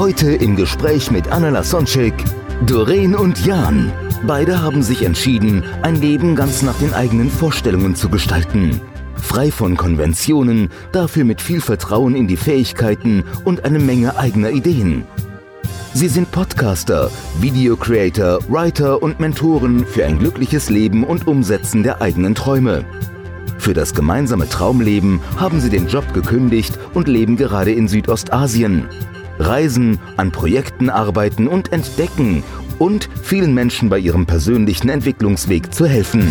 Heute im Gespräch mit Anna Lasonczek, Doreen und Jan. Beide haben sich entschieden, ein Leben ganz nach den eigenen Vorstellungen zu gestalten. Frei von Konventionen, dafür mit viel Vertrauen in die Fähigkeiten und eine Menge eigener Ideen. Sie sind Podcaster, Video-Creator, Writer und Mentoren für ein glückliches Leben und Umsetzen der eigenen Träume. Für das gemeinsame Traumleben haben sie den Job gekündigt und leben gerade in Südostasien. Reisen, an Projekten arbeiten und entdecken und vielen Menschen bei ihrem persönlichen Entwicklungsweg zu helfen.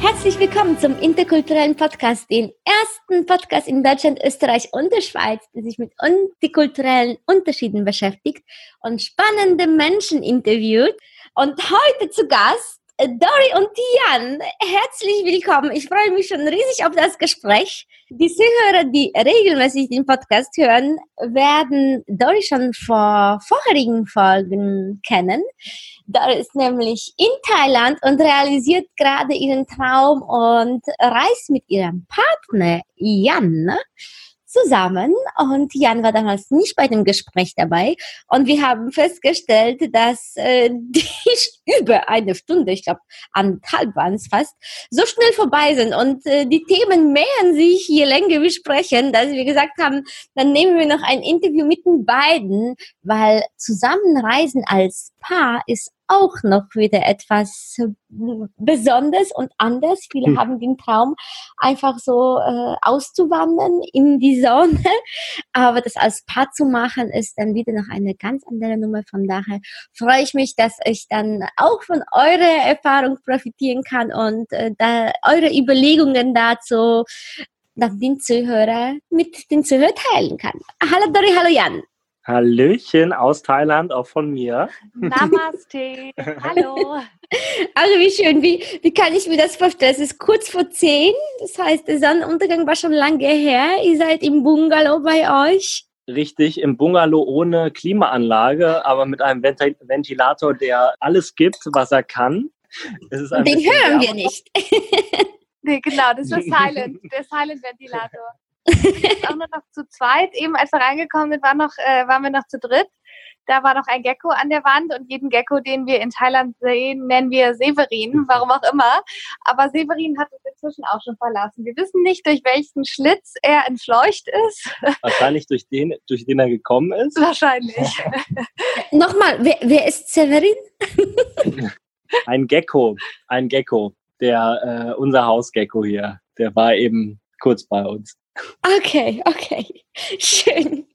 Herzlich willkommen zum interkulturellen Podcast, den ersten Podcast in Deutschland, Österreich und der Schweiz, der sich mit multikulturellen Unterschieden beschäftigt und spannende Menschen interviewt. Und heute zu Gast äh, Dori und Tian, herzlich willkommen. Ich freue mich schon riesig auf das Gespräch. Die Zuhörer, die regelmäßig den Podcast hören, werden Dori schon vor vorherigen Folgen kennen. Dori ist nämlich in Thailand und realisiert gerade ihren Traum und reist mit ihrem Partner Jan zusammen. Und Jan war damals nicht bei dem Gespräch dabei. Und wir haben festgestellt, dass äh, die über eine Stunde, ich glaube anderthalb waren es fast, so schnell vorbei sind. Und äh, die Themen mehren sich je länger wir sprechen, dass wir gesagt haben, dann nehmen wir noch ein Interview mit den beiden, weil Zusammenreisen als Paar ist auch noch wieder etwas besonders und anders. Viele hm. haben den Traum, einfach so äh, auszuwandern in die Sonne. Aber das als Paar zu machen, ist dann wieder noch eine ganz andere Nummer. Von daher freue ich mich, dass ich dann auch von eurer Erfahrung profitieren kann und äh, da eure Überlegungen dazu nach den Zuhörer mit den Zuhörern teilen kann. Hallo Dori, hallo Jan. Hallöchen aus Thailand, auch von mir. Namaste. Hallo. Also wie schön, wie, wie kann ich mir das vorstellen? Es ist kurz vor zehn, das heißt, der Sonnenuntergang war schon lange her. Ihr seid im Bungalow bei euch. Richtig, im Bungalow ohne Klimaanlage, aber mit einem Ventilator, der alles gibt, was er kann. Den hören wir nicht. nee, genau, das ist Silent, der Silent-Ventilator auch nur noch zu zweit. Eben als wir reingekommen sind, war noch, äh, waren wir noch zu dritt. Da war noch ein Gecko an der Wand und jeden Gecko, den wir in Thailand sehen, nennen wir Severin, warum auch immer. Aber Severin hat uns inzwischen auch schon verlassen. Wir wissen nicht, durch welchen Schlitz er entfleucht ist. Wahrscheinlich durch den, durch den er gekommen ist. Wahrscheinlich. Nochmal, wer, wer ist Severin? ein Gecko, ein Gecko, der äh, unser Hausgecko hier, der war eben kurz bei uns. Okay, okay. Schön.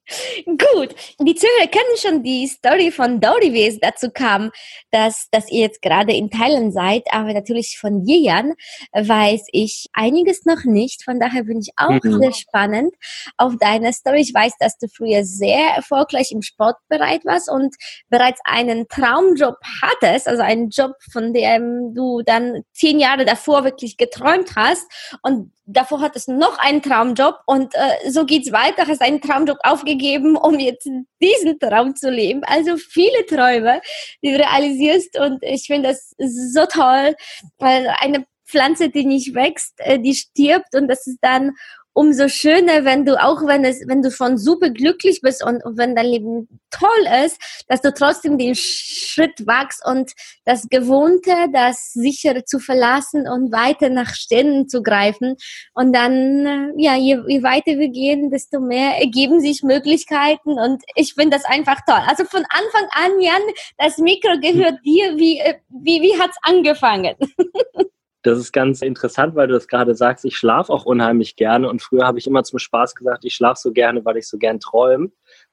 Gut. Die Zuhörer kennen schon die Story von Dori, wie es dazu kam, dass, dass ihr jetzt gerade in Thailand seid. Aber natürlich von Jian weiß ich einiges noch nicht. Von daher bin ich auch mhm. sehr spannend auf deine Story. Ich weiß, dass du früher sehr erfolgreich im Sportbereich warst und bereits einen Traumjob hattest, also einen Job, von dem du dann zehn Jahre davor wirklich geträumt hast. Und davor hattest du noch einen Traumjob und äh, so geht's weiter, hast einen Traumjob aufgegeben, um jetzt diesen Traum zu leben. Also viele Träume, die du realisierst und ich finde das so toll, weil eine Pflanze, die nicht wächst, äh, die stirbt und das ist dann umso schöner, wenn du auch wenn es, wenn du schon super glücklich bist und, und, wenn dein Leben toll ist, dass du trotzdem den Schritt wachst und das Gewohnte, das sichere zu verlassen und weiter nach Sternen zu greifen. Und dann, äh, ja, je, je weiter wir gehen, desto mehr ergeben sich Möglichkeiten und ich finde das einfach toll. Also von Anfang an, Jan, das Mikro gehört dir. Wie, äh, wie, wie hat's angefangen? Das ist ganz interessant, weil du das gerade sagst. Ich schlafe auch unheimlich gerne und früher habe ich immer zum Spaß gesagt, ich schlafe so gerne, weil ich so gern träume.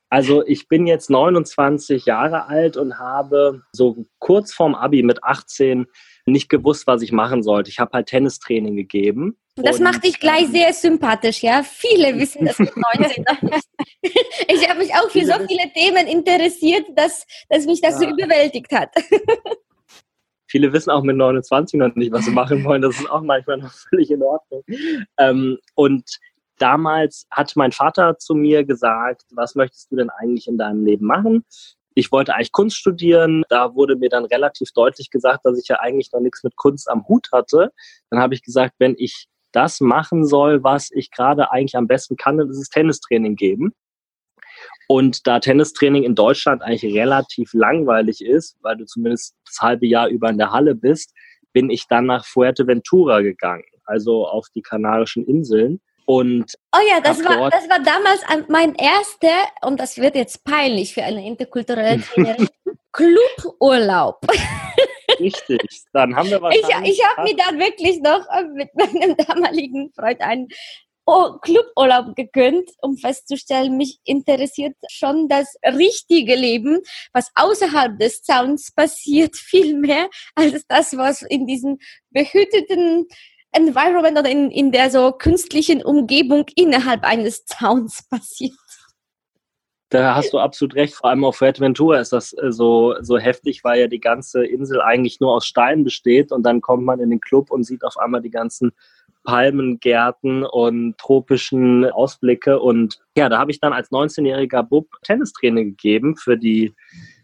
Also ich bin jetzt 29 Jahre alt und habe so kurz vorm Abi mit 18 nicht gewusst, was ich machen sollte. Ich habe halt Tennistraining gegeben. Das und, macht dich gleich ähm, sehr sympathisch, ja? Viele wissen das mit 19 Ich habe mich auch für so viele Themen interessiert, dass, dass mich das ja. so überwältigt hat. Viele wissen auch mit 29 noch nicht, was sie machen wollen. Das ist auch manchmal noch völlig in Ordnung. Ähm, und damals hat mein Vater zu mir gesagt, was möchtest du denn eigentlich in deinem Leben machen? Ich wollte eigentlich Kunst studieren. Da wurde mir dann relativ deutlich gesagt, dass ich ja eigentlich noch nichts mit Kunst am Hut hatte. Dann habe ich gesagt, wenn ich das machen soll, was ich gerade eigentlich am besten kann, dann ist es Tennistraining geben. Und da Tennistraining in Deutschland eigentlich relativ langweilig ist, weil du zumindest das halbe Jahr über in der Halle bist, bin ich dann nach Fuerteventura gegangen, also auf die Kanarischen Inseln. Und oh ja, das war, das war damals mein erster, und das wird jetzt peinlich für eine interkulturelle Trainerin, Cluburlaub. Richtig, dann haben wir wahrscheinlich... Ich, ich habe mir dann wirklich noch mit meinem damaligen Freund einen Cluburlaub gegönnt, um festzustellen, mich interessiert schon das richtige Leben, was außerhalb des Zauns passiert, viel mehr als das, was in diesem behüteten Environment oder in, in der so künstlichen Umgebung innerhalb eines Zauns passiert. Da hast du absolut recht. Vor allem auf Fuerteventura ist das äh, so, so heftig, weil ja die ganze Insel eigentlich nur aus Stein besteht und dann kommt man in den Club und sieht auf einmal die ganzen Palmengärten und tropischen Ausblicke. Und ja, da habe ich dann als 19-jähriger Bub Tennistraining gegeben für die,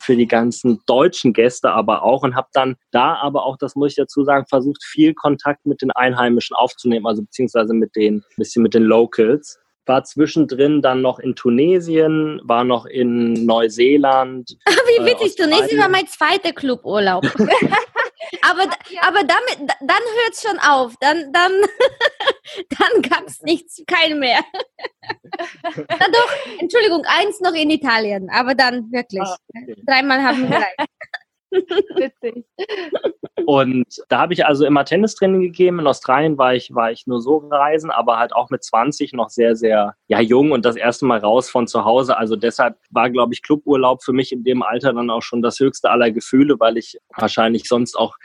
für die ganzen deutschen Gäste aber auch und habe dann da aber auch, das muss ich dazu sagen, versucht, viel Kontakt mit den Einheimischen aufzunehmen, also beziehungsweise mit den, bisschen mit den Locals war zwischendrin dann noch in Tunesien, war noch in Neuseeland. Wie äh, witzig, äh, Tunesien war mein zweiter Cluburlaub. aber, aber damit, dann hört es schon auf. Dann, dann, dann gab es nichts, kein mehr. dann doch, Entschuldigung, eins noch in Italien, aber dann wirklich. Ah, okay. Dreimal haben wir gereicht. Witzig. Und da habe ich also immer Tennistraining gegeben. In Australien war ich, war ich nur so reisen, aber halt auch mit 20 noch sehr, sehr ja, jung und das erste Mal raus von zu Hause. Also deshalb war, glaube ich, Cluburlaub für mich in dem Alter dann auch schon das höchste aller Gefühle, weil ich wahrscheinlich sonst auch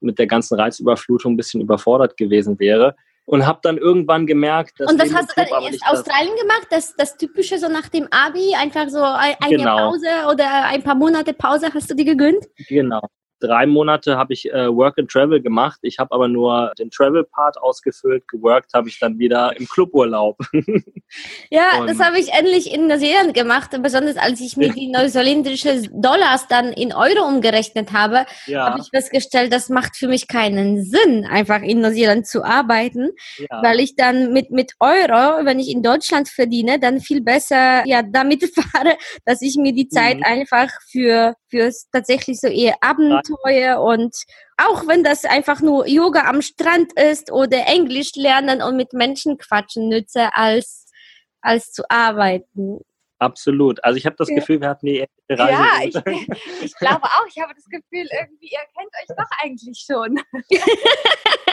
mit der ganzen Reizüberflutung ein bisschen überfordert gewesen wäre und habe dann irgendwann gemerkt, dass. Und das hast du dann in Australien gemacht, das, das typische so nach dem Abi, einfach so eine genau. Pause oder ein paar Monate Pause hast du dir gegönnt? Genau drei Monate habe ich äh, Work and Travel gemacht. Ich habe aber nur den Travel-Part ausgefüllt. Geworkt habe ich dann wieder im Cluburlaub. ja, und das habe ich endlich in Neuseeland gemacht. Besonders als ich mir die neuseeländische Dollars dann in Euro umgerechnet habe, ja. habe ich festgestellt, das macht für mich keinen Sinn, einfach in Neuseeland zu arbeiten, ja. weil ich dann mit, mit Euro, wenn ich in Deutschland verdiene, dann viel besser ja damit fahre, dass ich mir die Zeit mhm. einfach für fürs tatsächlich so eher Abend Abenteuer und auch wenn das einfach nur Yoga am Strand ist oder Englisch lernen und mit Menschen quatschen nütze, als, als zu arbeiten. Absolut. Also ich habe das. Gefühl, wir hatten die Reise. Ja, ich, ich glaube auch. Ich habe das Gefühl, irgendwie, ihr kennt euch doch eigentlich schon.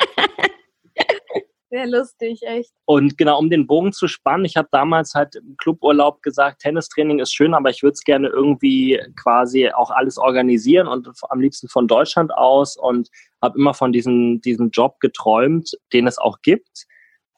Sehr lustig, echt. Und genau, um den Bogen zu spannen, ich habe damals halt im Cluburlaub gesagt, Tennistraining ist schön, aber ich würde es gerne irgendwie quasi auch alles organisieren und am liebsten von Deutschland aus und habe immer von diesem, diesem Job geträumt, den es auch gibt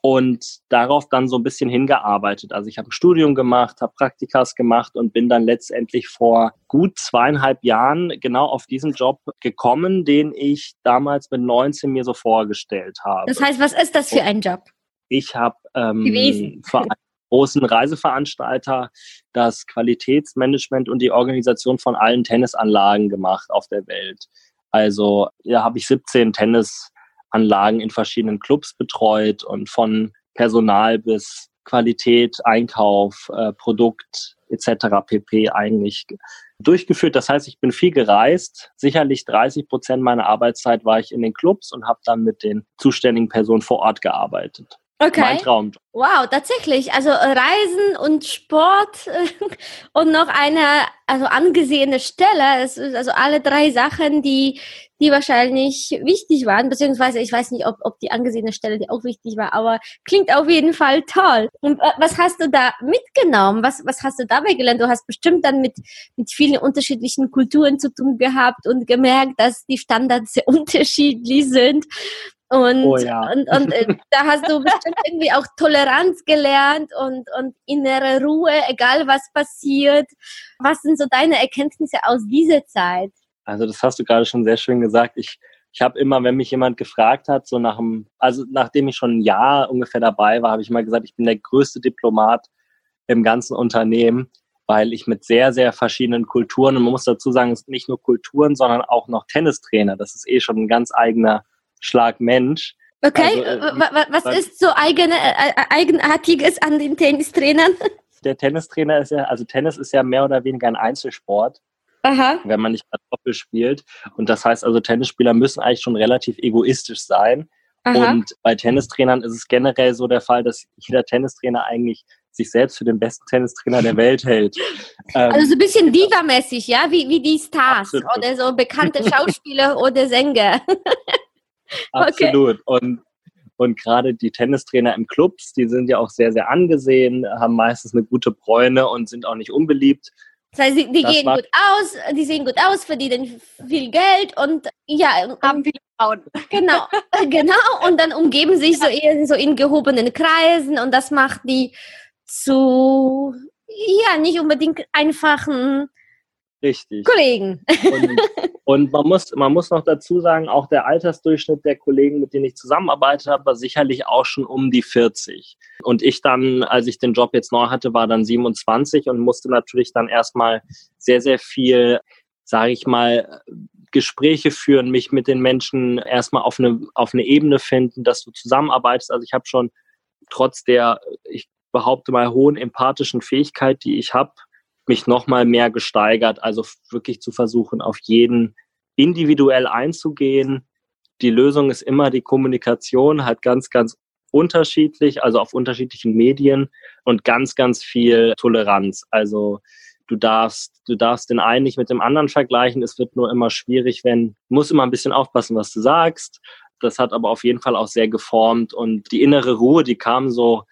und darauf dann so ein bisschen hingearbeitet. Also ich habe ein Studium gemacht, habe Praktikas gemacht und bin dann letztendlich vor gut zweieinhalb Jahren genau auf diesen Job gekommen, den ich damals mit 19 mir so vorgestellt habe. Das heißt, was ist das für ein Job? Ich habe ähm, für einen großen Reiseveranstalter das Qualitätsmanagement und die Organisation von allen Tennisanlagen gemacht auf der Welt. Also ja, habe ich 17 Tennis Anlagen in verschiedenen Clubs betreut und von Personal bis Qualität, Einkauf, äh, Produkt etc. pp. eigentlich durchgeführt. Das heißt, ich bin viel gereist. Sicherlich 30 Prozent meiner Arbeitszeit war ich in den Clubs und habe dann mit den zuständigen Personen vor Ort gearbeitet. Okay. Mein Traum. Wow, tatsächlich. Also äh, Reisen und Sport und noch eine also angesehene Stelle. Es ist also alle drei Sachen, die die wahrscheinlich wichtig waren, beziehungsweise ich weiß nicht, ob, ob die angesehene Stelle die auch wichtig war, aber klingt auf jeden Fall toll. Und äh, was hast du da mitgenommen? Was, was hast du dabei gelernt? Du hast bestimmt dann mit, mit vielen unterschiedlichen Kulturen zu tun gehabt und gemerkt, dass die Standards sehr unterschiedlich sind. Und, Oh ja. und, und äh, da hast du bestimmt irgendwie auch Toleranz gelernt und, und innere Ruhe, egal was passiert. Was sind so deine Erkenntnisse aus dieser Zeit? Also das hast du gerade schon sehr schön gesagt. Ich, ich habe immer, wenn mich jemand gefragt hat, so nach dem, also nachdem ich schon ein Jahr ungefähr dabei war, habe ich immer gesagt, ich bin der größte Diplomat im ganzen Unternehmen, weil ich mit sehr, sehr verschiedenen Kulturen, und man muss dazu sagen, es sind nicht nur Kulturen, sondern auch noch Tennistrainer. Das ist eh schon ein ganz eigener Schlag Mensch. Okay, Also, äh, wa- was ist so eigene, äh, äh, eigenartiges an den Tennistrainern? Der Tennistrainer ist ja, also Tennis ist ja mehr oder weniger ein Einzelsport. Aha. wenn man nicht gerade Doppel spielt. Und das heißt also, Tennisspieler müssen eigentlich schon relativ egoistisch sein. Aha. Und bei Tennistrainern ist es generell so der Fall, dass jeder Tennistrainer eigentlich sich selbst für den besten Tennistrainer der Welt hält. Ähm, Also so ein bisschen Diva-mäßig, ja, wie, wie die Stars Absolut. oder so bekannte Schauspieler oder Sänger. absolut. Und, und gerade die Tennistrainer im Clubs, die sind ja auch sehr, sehr angesehen, haben meistens eine gute Bräune und sind auch nicht unbeliebt. Das heißt, die, die Das gehen gut aus, die sehen gut aus, verdienen viel Geld und ja, Haben viele Frauen. genau, genau. Und dann umgeben sich so eher so in gehobenen Kreisen und das macht die zu, ja, nicht unbedingt einfachen Richtig. Kollegen. Und, und man, muss, man muss noch dazu sagen, auch der Altersdurchschnitt der Kollegen, mit denen ich zusammenarbeitet habe, war sicherlich auch schon um die 40. Und ich dann, als ich den Job jetzt neu hatte, war dann 27 und musste natürlich dann erstmal sehr, sehr viel, sage ich mal, Gespräche führen, mich mit den Menschen erstmal auf eine, auf eine Ebene finden, dass du zusammenarbeitest. Also ich habe schon trotz der, ich behaupte mal, hohen empathischen Fähigkeit, die ich habe, mich nochmal mehr gesteigert. Also wirklich zu versuchen, auf jeden individuell einzugehen. Die Lösung ist immer die Kommunikation, halt ganz, ganz unterschiedlich, also auf unterschiedlichen Medien und ganz, ganz viel Toleranz. Also du darfst, du darfst den einen nicht mit dem anderen vergleichen. Es wird nur immer schwierig, wenn, du musst immer ein bisschen aufpassen, was du sagst. Das hat aber auf jeden Fall auch sehr geformt und die innere Ruhe, die kam so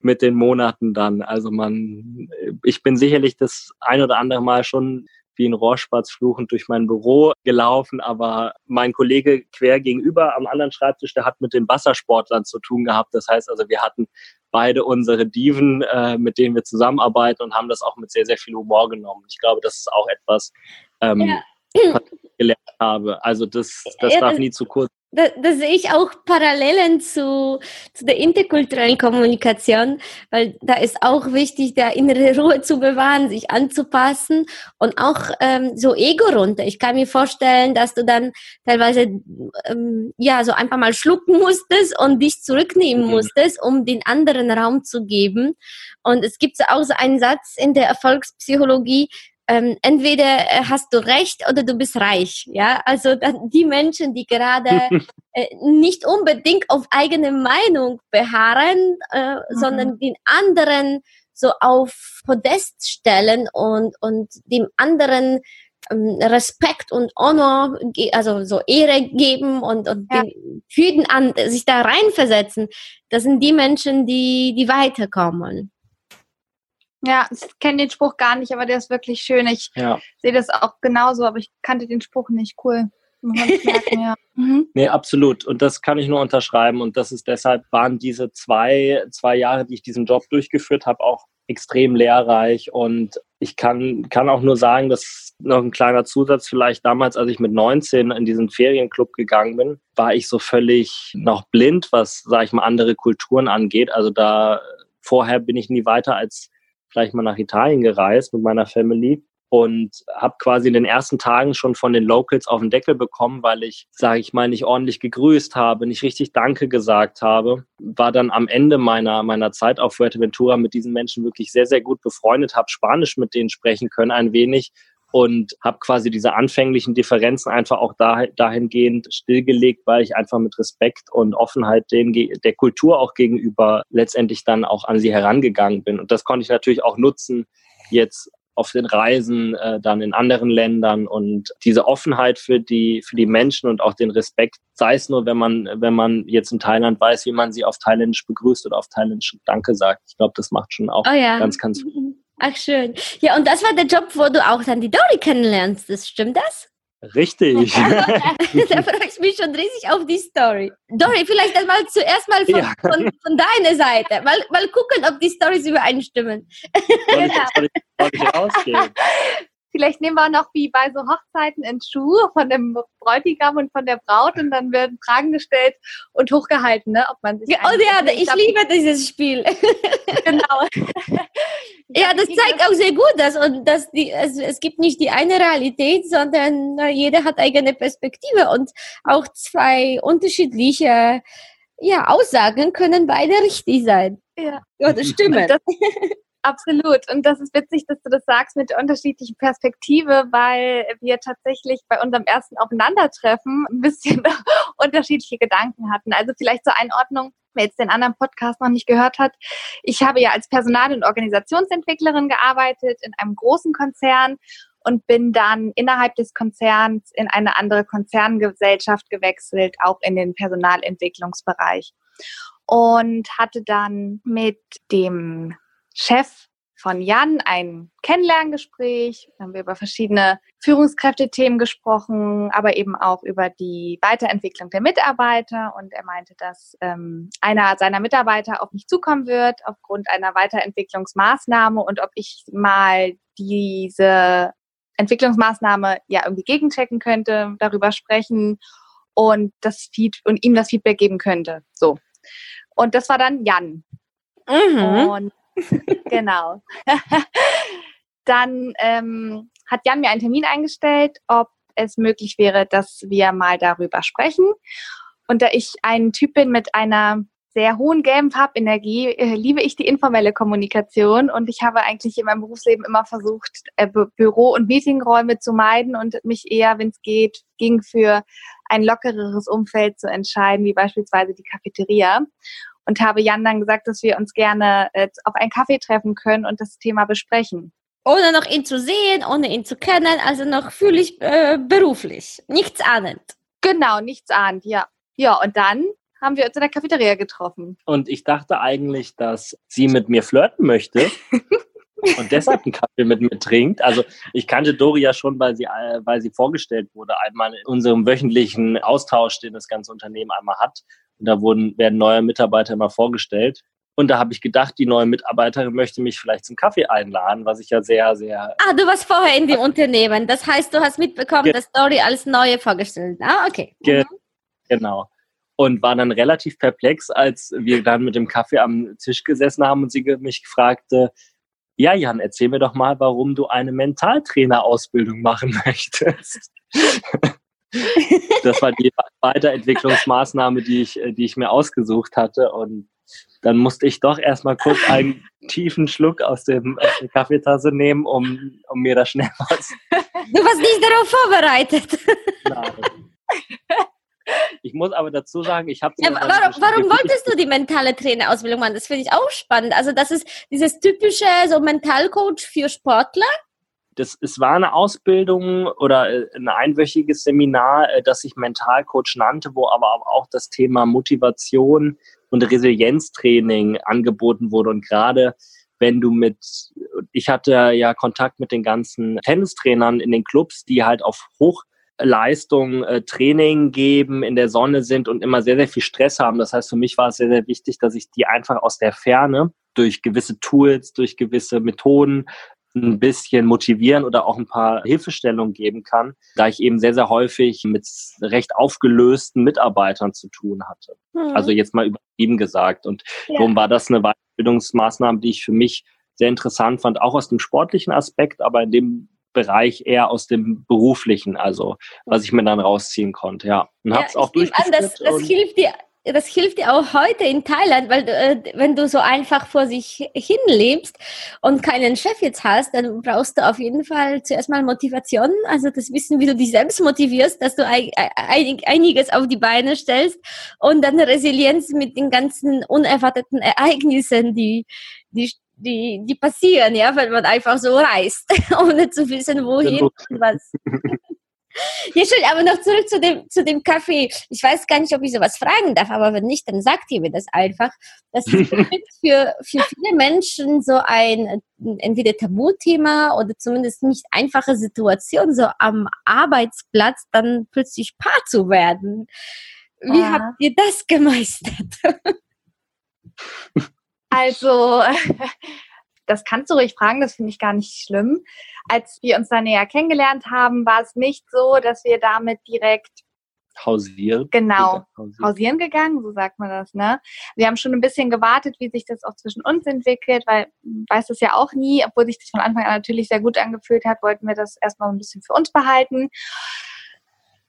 mit den Monaten dann. Also man, ich bin sicherlich das ein oder andere Mal schon wie ein Rohrspatz fluchend durch mein Büro gelaufen, aber mein Kollege quer gegenüber am anderen Schreibtisch, der hat mit den Wassersportlern zu tun gehabt. Das heißt also, wir hatten beide unsere Diven, äh, mit denen wir zusammenarbeiten und haben das auch mit sehr, sehr viel Humor genommen. Ich glaube, das ist auch etwas, ähm, Ja. gelernt habe. Also das, das Ja, darf das- nie zu kurz Da, da sehe ich auch Parallelen zu, zu der interkulturellen Kommunikation, weil da ist auch wichtig, der innere Ruhe zu bewahren, sich anzupassen und auch ähm, so Ego runter. Ich kann mir vorstellen, dass du dann teilweise ähm, ja so einfach mal schlucken musstest und dich zurücknehmen Mhm. musstest, um den anderen Raum zu geben. Und es gibt so auch so einen Satz in der Erfolgspsychologie, ähm, entweder äh, hast du recht oder du bist reich. Ja, also die Menschen, die gerade äh, nicht unbedingt auf eigene Meinung beharren, äh, sondern den anderen so auf Podest stellen und, und dem anderen ähm, Respekt und Honor, also so Ehre geben und, und Ja. den, für den an, sich da reinversetzen. Das sind die Menschen, die, die weiterkommen. Ja, ich kenne den Spruch gar nicht, aber der ist wirklich schön. Ich Ja. sehe das auch genauso, aber ich kannte den Spruch nicht. Cool. Merken, ja. Mhm. Nee, absolut. Und das kann ich nur unterschreiben. Und das ist deshalb waren diese zwei, zwei Jahre, die ich diesen Job durchgeführt habe, auch extrem lehrreich. Und ich kann, kann auch nur sagen, dass noch ein kleiner Zusatz vielleicht damals, als ich mit 19 in diesen Ferienclub gegangen bin, war ich so völlig noch blind, was, sage ich mal, andere Kulturen angeht. Also da vorher bin ich nie weiter als vielleicht mal nach Italien gereist mit meiner Family und habe quasi in den ersten Tagen schon von den Locals auf den Deckel bekommen, weil ich, sage ich mal, nicht ordentlich gegrüßt habe, nicht richtig Danke gesagt habe. War dann am Ende meiner, meiner Zeit auf Fuerteventura mit diesen Menschen wirklich sehr, sehr gut befreundet, habe Spanisch mit denen sprechen können ein wenig und habe quasi diese anfänglichen Differenzen einfach auch dahingehend stillgelegt, weil ich einfach mit Respekt und Offenheit dem, der Kultur auch gegenüber letztendlich dann auch an sie herangegangen bin. Und das konnte ich natürlich auch nutzen, jetzt auf den Reisen äh, dann in anderen Ländern und diese Offenheit für die für die Menschen und auch den Respekt, sei es nur, wenn man wenn man jetzt in Thailand weiß, wie man sie auf Thailändisch begrüßt oder auf Thailändisch Danke sagt. Ich glaube, das macht schon auch oh ja. ganz ganz viel. Ach schön. Ja, und das war der Job, wo du auch dann die Dory kennenlernst. Das stimmt das? Richtig. da freue ich mich schon riesig auf die Story. Dory, vielleicht einmal zuerst mal von, ja. von, von, deiner Seite. Mal, mal gucken, ob die Stories übereinstimmen. Soll ich, soll ich, soll ich rausgehen? Vielleicht nehmen wir noch wie bei so Hochzeiten einen Schuh von dem Bräutigam und von der Braut und dann werden Fragen gestellt und hochgehalten, ne? ob man sich. Ja, oh ja, ich, ich liebe dieses Spiel. genau. ja, das zeigt auch sehr gut, dass, und dass die, es, es gibt nicht die eine Realität, sondern na, jeder hat eigene Perspektive und auch zwei unterschiedliche ja, Aussagen können beide richtig sein. Ja, das stimmt. Das, Absolut. Und das ist witzig, dass du das sagst mit der unterschiedlichen Perspektive, weil wir tatsächlich bei unserem ersten Aufeinandertreffen ein bisschen unterschiedliche Gedanken hatten. Also vielleicht zur Einordnung, wer jetzt den anderen Podcast noch nicht gehört hat. Ich habe ja als Personal- und Organisationsentwicklerin gearbeitet in einem großen Konzern und bin dann innerhalb des Konzerns in eine andere Konzerngesellschaft gewechselt, auch in den Personalentwicklungsbereich. Und hatte dann mit dem Chef von Jan ein Kennenlerngespräch. Da haben wir über verschiedene Führungskräftethemen gesprochen, aber eben auch über die Weiterentwicklung der Mitarbeiter. Und er meinte, dass ähm, einer seiner Mitarbeiter auf mich zukommen wird aufgrund einer Weiterentwicklungsmaßnahme und ob ich mal diese Entwicklungsmaßnahme ja irgendwie gegenchecken könnte, darüber sprechen und das Feed und ihm das Feedback geben könnte. So. Und das war dann Jan. Mhm. Und genau. Dann ähm, hat Jan mir einen Termin eingestellt, ob es möglich wäre, dass wir mal darüber sprechen. Und da ich ein Typ bin mit einer sehr hohen gelben Farbenergie, äh, liebe ich die informelle Kommunikation und ich habe eigentlich in meinem Berufsleben immer versucht, äh, Büro- und Meetingräume zu meiden und mich eher, wenn es geht, ging für ein lockereres Umfeld zu entscheiden, wie beispielsweise die Cafeteria und habe Jan dann gesagt, dass wir uns gerne äh, auf einen Kaffee treffen können und das Thema besprechen. Ohne noch ihn zu sehen, ohne ihn zu kennen, also noch fühlig äh, beruflich, nichts ahnend. Genau, nichts ahnend, ja. Ja, und dann haben wir uns in der Cafeteria getroffen. Und ich dachte eigentlich, dass sie mit mir flirten möchte. und deshalb einen Kaffee mit mir trinkt. Also ich kannte Dori ja schon, weil sie, äh, weil sie vorgestellt wurde, einmal in unserem wöchentlichen Austausch, den das ganze Unternehmen einmal hat. Und da wurden, werden neue Mitarbeiter immer vorgestellt. Und da habe ich gedacht, die neue Mitarbeiterin möchte mich vielleicht zum Kaffee einladen, was ich ja sehr, sehr. Ah, du warst vorher in dem Unternehmen. Das heißt, du hast mitbekommen, dass Dory als neue vorgestellt. Ah, okay. Ge mhm. Genau. Und war dann relativ perplex, als wir dann mit dem Kaffee am Tisch gesessen haben und sie mich fragte, ja, Jan, erzähl mir doch mal, warum du eine Mentaltrainerausbildung machen möchtest. Das war die Weiterentwicklungsmaßnahme, die ich, die ich mir ausgesucht hatte. Und dann musste ich doch erstmal kurz einen tiefen Schluck aus, dem, aus der Kaffeetasse nehmen, um, um mir da schnell was. Du warst nicht darauf vorbereitet. Nein. Ich muss aber dazu sagen, ich habe. Ja, warum, warum wolltest du die mentale Trainerausbildung machen? Das finde ich auch spannend. Also das ist dieses typische so Mentalcoach für Sportler das, es war eine Ausbildung oder äh, ein einwöchiges Seminar, äh, das sich Mentalcoach nannte, wo aber auch das Thema Motivation und Resilienztraining angeboten wurde. Und gerade wenn du mit, ich hatte ja Kontakt mit den ganzen Tennistrainern in den Clubs, die halt auf Hochleistung äh, Training geben, in der Sonne sind und immer sehr, sehr viel Stress haben. Das heißt, für mich war es sehr, sehr wichtig, dass ich die einfach aus der Ferne durch gewisse Tools, durch gewisse Methoden ein bisschen motivieren oder auch ein paar Hilfestellungen geben kann, da ich eben sehr, sehr häufig mit recht aufgelösten Mitarbeitern zu tun hatte. Mhm. Also jetzt mal übertrieben gesagt. Und ja. darum war das eine Weiterbildungsmaßnahme, die ich für mich sehr interessant fand, auch aus dem sportlichen Aspekt, aber in dem Bereich eher aus dem beruflichen, also was ich mir dann rausziehen konnte, ja. Und ja, hab's auch durchgeführt. An, das, das hilft dir das hilft dir auch heute in Thailand, weil äh, wenn du so einfach vor sich hin lebst und keinen Chef jetzt hast, dann brauchst du auf jeden Fall zuerst mal Motivation, also das Wissen, wie du dich selbst motivierst, dass du ein, ein, einiges auf die Beine stellst und dann Resilienz mit den ganzen unerwarteten Ereignissen, die, die die, die passieren, ja, wenn man einfach so reist, ohne zu wissen, wohin und was. Ja, schön, aber noch zurück zu dem, zu dem Kaffee. Ich weiß gar nicht, ob ich sowas fragen darf, aber wenn nicht, dann sagt ihr mir das einfach. Das ist für, für viele Menschen so ein entweder Tabuthema oder zumindest nicht einfache Situation, so am Arbeitsplatz dann plötzlich Paar zu werden. Wie ja. habt ihr das gemeistert? Also, das kannst du ruhig fragen, das finde ich gar nicht schlimm. Als wir uns da näher kennengelernt haben, war es nicht so, dass wir damit direkt hausieren. Genau, hausieren. hausieren gegangen, so sagt man das, ne? Wir haben schon ein bisschen gewartet, wie sich das auch zwischen uns entwickelt, weil weiß es ja auch nie, obwohl sich das von Anfang an natürlich sehr gut angefühlt hat, wollten wir das erstmal ein bisschen für uns behalten.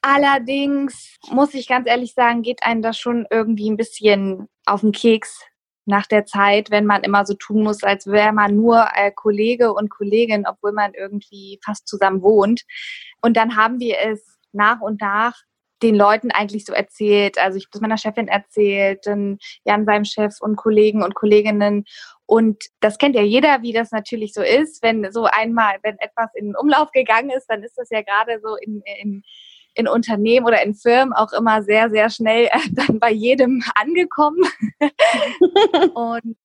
Allerdings muss ich ganz ehrlich sagen, geht einem das schon irgendwie ein bisschen auf den Keks, nach der Zeit, wenn man immer so tun muss, als wäre man nur äh, Kollege und Kollegin, obwohl man irgendwie fast zusammen wohnt. Und dann haben wir es nach und nach den Leuten eigentlich so erzählt. Also ich habe es meiner Chefin erzählt, dann Jan seinem Chef und Kollegen und Kolleginnen. Und das kennt ja jeder, wie das natürlich so ist. Wenn so einmal, wenn etwas in Umlauf gegangen ist, dann ist das ja gerade so in, in in Unternehmen oder in Firmen auch immer sehr, sehr schnell äh, dann bei jedem angekommen. und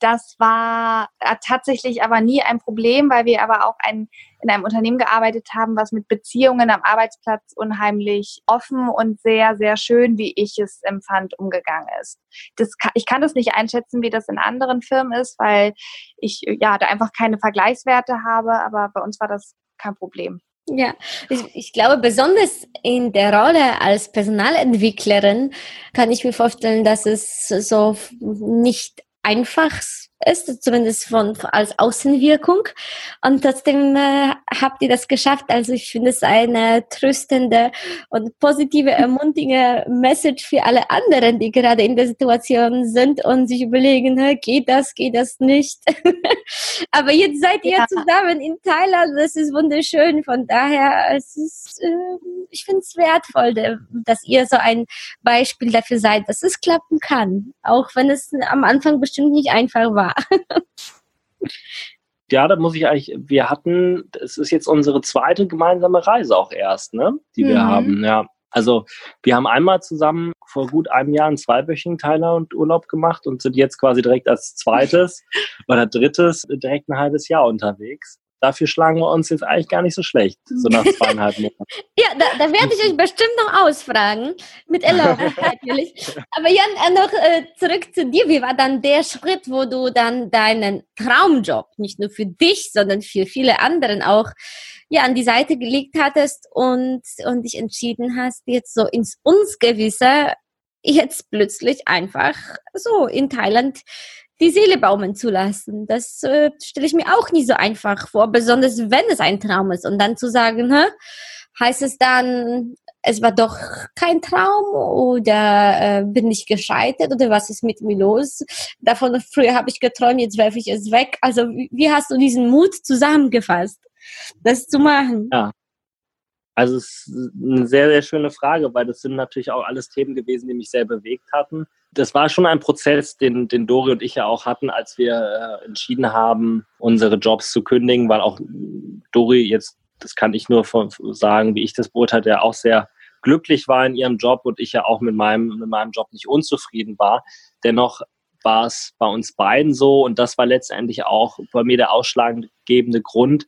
das war äh, tatsächlich aber nie ein Problem, weil wir aber auch ein, in einem Unternehmen gearbeitet haben, was mit Beziehungen am Arbeitsplatz unheimlich offen und sehr, sehr schön, wie ich es empfand, umgegangen ist. Das, ich kann das nicht einschätzen, wie das in anderen Firmen ist, weil ich ja da einfach keine Vergleichswerte habe, aber bei uns war das kein Problem. Ja, ich, ich, glaube, besonders in der Rolle als Personalentwicklerin kann ich mir vorstellen, dass es so nicht einfach ist, zumindest von, als Außenwirkung. Und trotzdem äh, habt ihr das geschafft. Also ich finde es eine tröstende und positive, ermutigende Message für alle anderen, die gerade in der Situation sind und sich überlegen, geht das, geht das nicht. Aber jetzt seid ihr ja. zusammen in Thailand. Das ist wunderschön. Von daher, es ist, äh, ich finde es wertvoll, dass ihr so ein Beispiel dafür seid, dass es klappen kann. Auch wenn es am Anfang bestimmt nicht einfach war. ja, da muss ich eigentlich, wir hatten, es ist jetzt unsere zweite gemeinsame Reise auch erst, ne, die wir mhm. haben, ja. Also wir haben einmal zusammen vor gut einem Jahr einen zweiwöchigen Thailand Urlaub gemacht und sind jetzt quasi direkt als zweites oder drittes direkt ein halbes Jahr unterwegs dafür schlagen wir uns jetzt eigentlich gar nicht so schlecht, so nach zweieinhalb Monaten. ja, da, da werde ich euch bestimmt noch ausfragen, mit Erlaubnis natürlich. Aber Jan, äh, noch äh, zurück zu dir. Wie war dann der Schritt, wo du dann deinen Traumjob, nicht nur für dich, sondern für viele anderen auch, ja, an die Seite gelegt hattest und, und dich entschieden hast, jetzt so ins Unsgewisse jetzt plötzlich einfach so in Thailand die Seele baumen zu lassen. Das äh, stelle ich mir auch nie so einfach vor, besonders wenn es ein Traum ist. Und dann zu sagen, hä, heißt es dann, es war doch kein Traum oder äh, bin ich gescheitert oder was ist mit mir los? Davon früher habe ich geträumt, jetzt werfe ich es weg. Also wie, hast du diesen Mut zusammengefasst, das zu machen? Ja. Also es ist eine sehr, sehr schöne Frage, weil das sind natürlich auch alles Themen gewesen, die mich sehr bewegt hatten das war schon ein Prozess, den, den Dori und ich ja auch hatten, als wir äh, entschieden haben, unsere Jobs zu kündigen, weil auch Dori jetzt, das kann ich nur von, sagen, wie ich das beurteilt, ja auch sehr glücklich war in ihrem Job und ich ja auch mit meinem, mit meinem Job nicht unzufrieden war. Dennoch war es bei uns beiden so und das war letztendlich auch bei mir der ausschlaggebende Grund,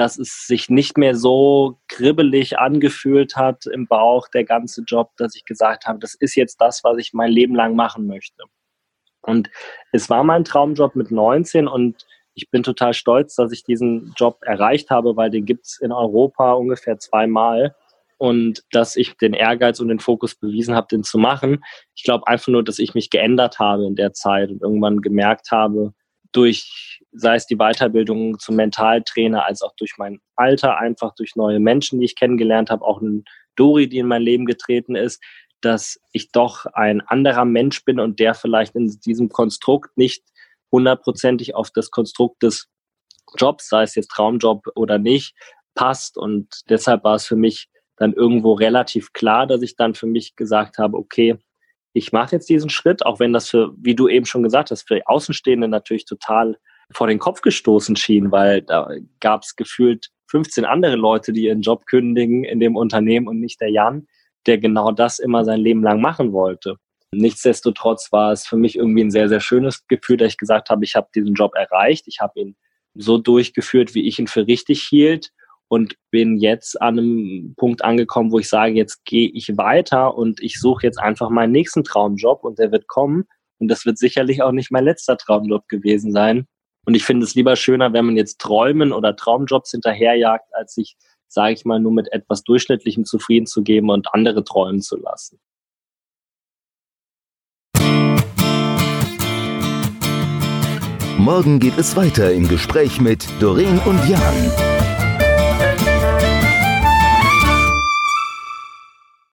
dass es sich nicht mehr so kribbelig angefühlt hat im Bauch, der ganze Job, dass ich gesagt habe, das ist jetzt das, was ich mein Leben lang machen möchte. Und es war mein Traumjob mit 19 und ich bin total stolz, dass ich diesen Job erreicht habe, weil den gibt es in Europa ungefähr zweimal und dass ich den Ehrgeiz und den Fokus bewiesen habe, den zu machen. Ich glaube einfach nur, dass ich mich geändert habe in der Zeit und irgendwann gemerkt habe, durch, sei es die Weiterbildung zum Mentaltrainer, als auch durch mein Alter, einfach durch neue Menschen, die ich kennengelernt habe, auch eine Dori, die in mein Leben getreten ist, dass ich doch ein anderer Mensch bin und der vielleicht in diesem Konstrukt nicht hundertprozentig auf das Konstrukt des Jobs, sei es jetzt Traumjob oder nicht, passt. Und deshalb war es für mich dann irgendwo relativ klar, dass ich dann für mich gesagt habe, okay, ich mache jetzt diesen Schritt, auch wenn das für, wie du eben schon gesagt hast, für Außenstehende natürlich total vor den Kopf gestoßen schien, weil da gab es gefühlt 15 andere Leute, die ihren Job kündigen in dem Unternehmen und nicht der Jan, der genau das immer sein Leben lang machen wollte. Nichtsdestotrotz war es für mich irgendwie ein sehr, sehr schönes Gefühl, dass ich gesagt habe, ich habe diesen Job erreicht, ich habe ihn so durchgeführt, wie ich ihn für richtig hielt und bin jetzt an einem Punkt angekommen, wo ich sage, jetzt gehe ich weiter und ich suche jetzt einfach meinen nächsten Traumjob und der wird kommen und das wird sicherlich auch nicht mein letzter Traumjob gewesen sein. Und ich finde es lieber schöner, wenn man jetzt Träumen oder Traumjobs hinterherjagt, als sich, sage ich mal, nur mit etwas Durchschnittlichem zufrieden zu geben und andere träumen zu lassen. Morgen geht es weiter im Gespräch mit Doreen und Jan.